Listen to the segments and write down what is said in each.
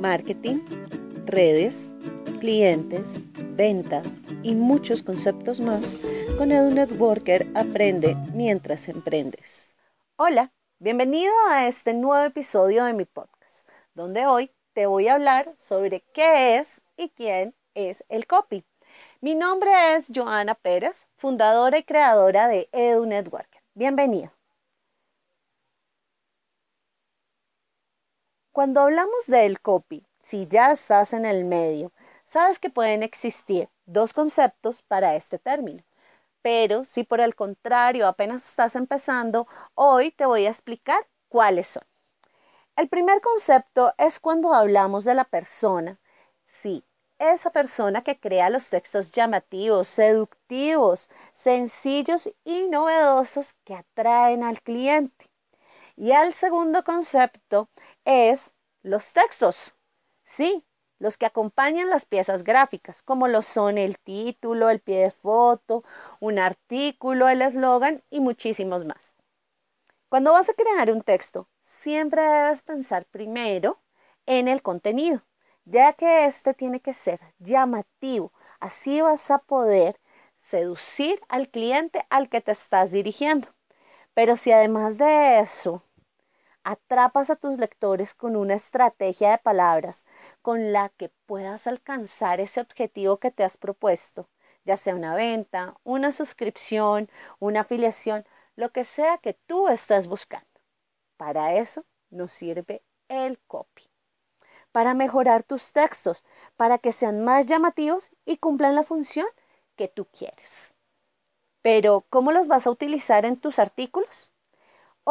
marketing, redes, clientes, ventas y muchos conceptos más, con Edu Networker aprende mientras emprendes. Hola, bienvenido a este nuevo episodio de mi podcast, donde hoy te voy a hablar sobre qué es y quién es el copy. Mi nombre es Joana Pérez, fundadora y creadora de Edu Networker. Bienvenido. Cuando hablamos del copy, si ya estás en el medio, sabes que pueden existir dos conceptos para este término. Pero si por el contrario apenas estás empezando, hoy te voy a explicar cuáles son. El primer concepto es cuando hablamos de la persona. Sí, esa persona que crea los textos llamativos, seductivos, sencillos y novedosos que atraen al cliente. Y el segundo concepto es los textos. Sí, los que acompañan las piezas gráficas, como lo son el título, el pie de foto, un artículo, el eslogan y muchísimos más. Cuando vas a crear un texto, siempre debes pensar primero en el contenido, ya que este tiene que ser llamativo. Así vas a poder seducir al cliente al que te estás dirigiendo. Pero si además de eso atrapas a tus lectores con una estrategia de palabras con la que puedas alcanzar ese objetivo que te has propuesto, ya sea una venta, una suscripción, una afiliación, lo que sea que tú estés buscando. Para eso nos sirve el copy. Para mejorar tus textos, para que sean más llamativos y cumplan la función que tú quieres. Pero, ¿cómo los vas a utilizar en tus artículos?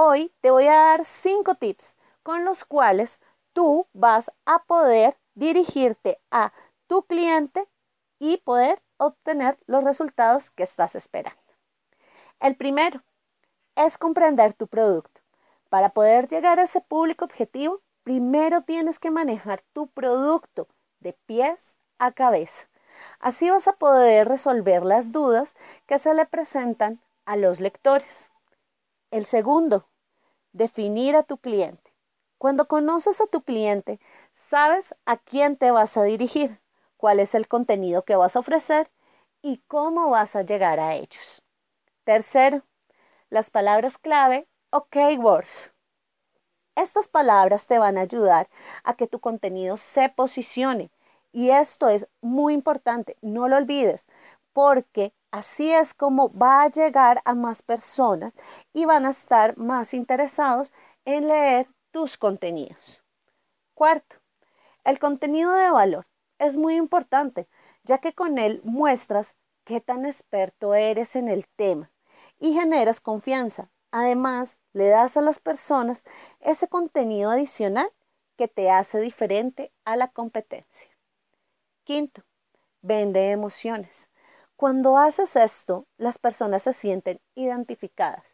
Hoy te voy a dar cinco tips con los cuales tú vas a poder dirigirte a tu cliente y poder obtener los resultados que estás esperando. El primero es comprender tu producto. Para poder llegar a ese público objetivo, primero tienes que manejar tu producto de pies a cabeza. Así vas a poder resolver las dudas que se le presentan a los lectores. El segundo, definir a tu cliente. Cuando conoces a tu cliente, sabes a quién te vas a dirigir, cuál es el contenido que vas a ofrecer y cómo vas a llegar a ellos. Tercero, las palabras clave o keywords. Estas palabras te van a ayudar a que tu contenido se posicione y esto es muy importante, no lo olvides, porque así es como va a llegar a más personas y van a estar más interesados en leer tus contenidos. Cuarto, el contenido de valor es muy importante, ya que con él muestras qué tan experto eres en el tema y generas confianza. Además, le das a las personas ese contenido adicional que te hace diferente a la competencia. Quinto, vende emociones. Cuando haces esto, las personas se sienten identificadas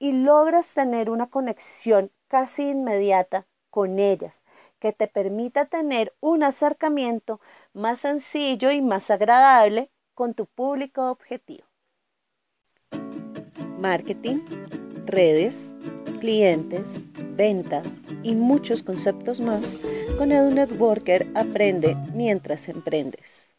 y logras tener una conexión casi inmediata con ellas, que te permita tener un acercamiento más sencillo y más agradable con tu público objetivo. Marketing, redes, clientes, ventas y muchos conceptos más con Edu Networker aprende mientras emprendes.